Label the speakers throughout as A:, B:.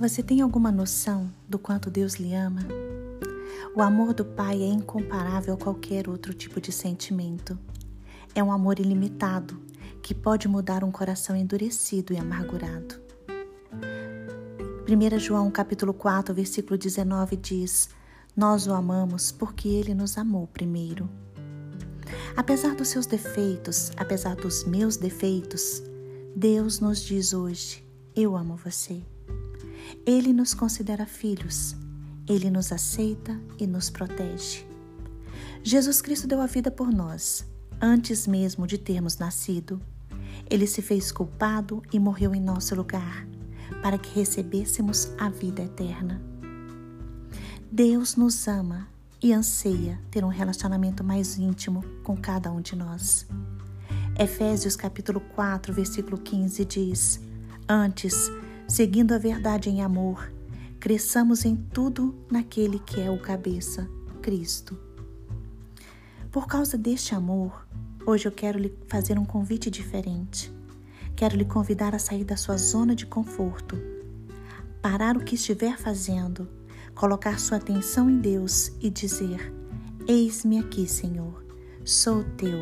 A: Você tem alguma noção do quanto Deus lhe ama? O amor do Pai é incomparável a qualquer outro tipo de sentimento. É um amor ilimitado que pode mudar um coração endurecido e amargurado. 1 João capítulo 4, versículo 19 diz: Nós o amamos porque ele nos amou primeiro. Apesar dos seus defeitos, apesar dos meus defeitos, Deus nos diz hoje: Eu amo você. Ele nos considera filhos, ele nos aceita e nos protege. Jesus Cristo deu a vida por nós, antes mesmo de termos nascido. Ele se fez culpado e morreu em nosso lugar, para que recebêssemos a vida eterna. Deus nos ama e anseia ter um relacionamento mais íntimo com cada um de nós. Efésios capítulo 4, versículo 15 diz: Antes, seguindo a verdade em amor, cresçamos em tudo naquele que é o cabeça, Cristo. Por causa deste amor, hoje eu quero lhe fazer um convite diferente. Quero lhe convidar a sair da sua zona de conforto, parar o que estiver fazendo, colocar sua atenção em Deus e dizer: Eis-me aqui, Senhor, sou teu.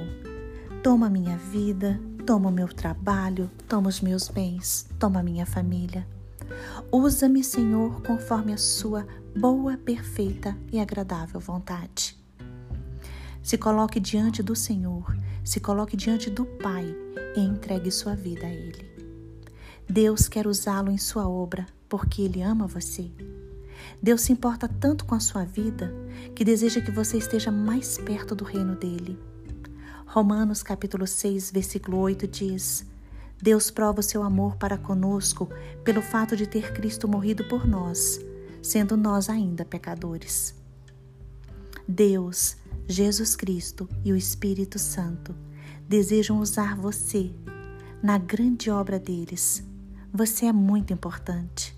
A: Toma minha vida, Toma o meu trabalho, toma os meus bens, toma a minha família. Usa-me, Senhor, conforme a sua boa, perfeita e agradável vontade. Se coloque diante do Senhor, se coloque diante do Pai e entregue sua vida a Ele. Deus quer usá-lo em sua obra porque Ele ama você. Deus se importa tanto com a sua vida que deseja que você esteja mais perto do reino dele. Romanos capítulo 6, versículo 8 diz: Deus prova o seu amor para conosco pelo fato de ter Cristo morrido por nós, sendo nós ainda pecadores. Deus, Jesus Cristo e o Espírito Santo desejam usar você na grande obra deles. Você é muito importante.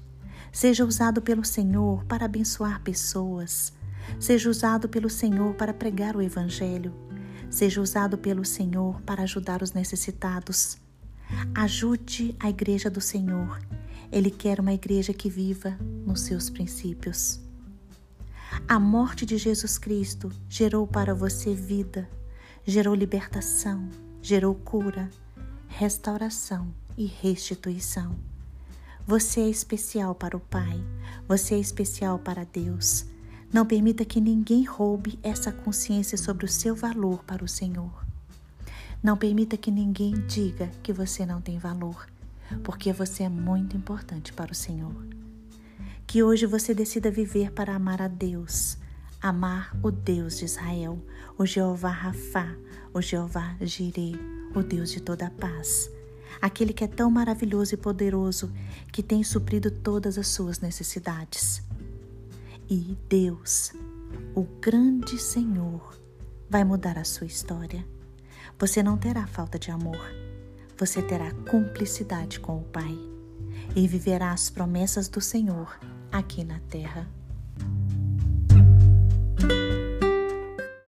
A: Seja usado pelo Senhor para abençoar pessoas. Seja usado pelo Senhor para pregar o Evangelho Seja usado pelo Senhor para ajudar os necessitados. Ajude a igreja do Senhor. Ele quer uma igreja que viva nos seus princípios. A morte de Jesus Cristo gerou para você vida, gerou libertação, gerou cura, restauração e restituição. Você é especial para o Pai, você é especial para Deus. Não permita que ninguém roube essa consciência sobre o seu valor para o Senhor. Não permita que ninguém diga que você não tem valor, porque você é muito importante para o Senhor. Que hoje você decida viver para amar a Deus, amar o Deus de Israel, o Jeová Rafá, o Jeová Jireh, o Deus de toda a paz, aquele que é tão maravilhoso e poderoso que tem suprido todas as suas necessidades. E Deus, o grande Senhor, vai mudar a sua história. Você não terá falta de amor, você terá cumplicidade com o Pai e viverá as promessas do Senhor aqui na terra.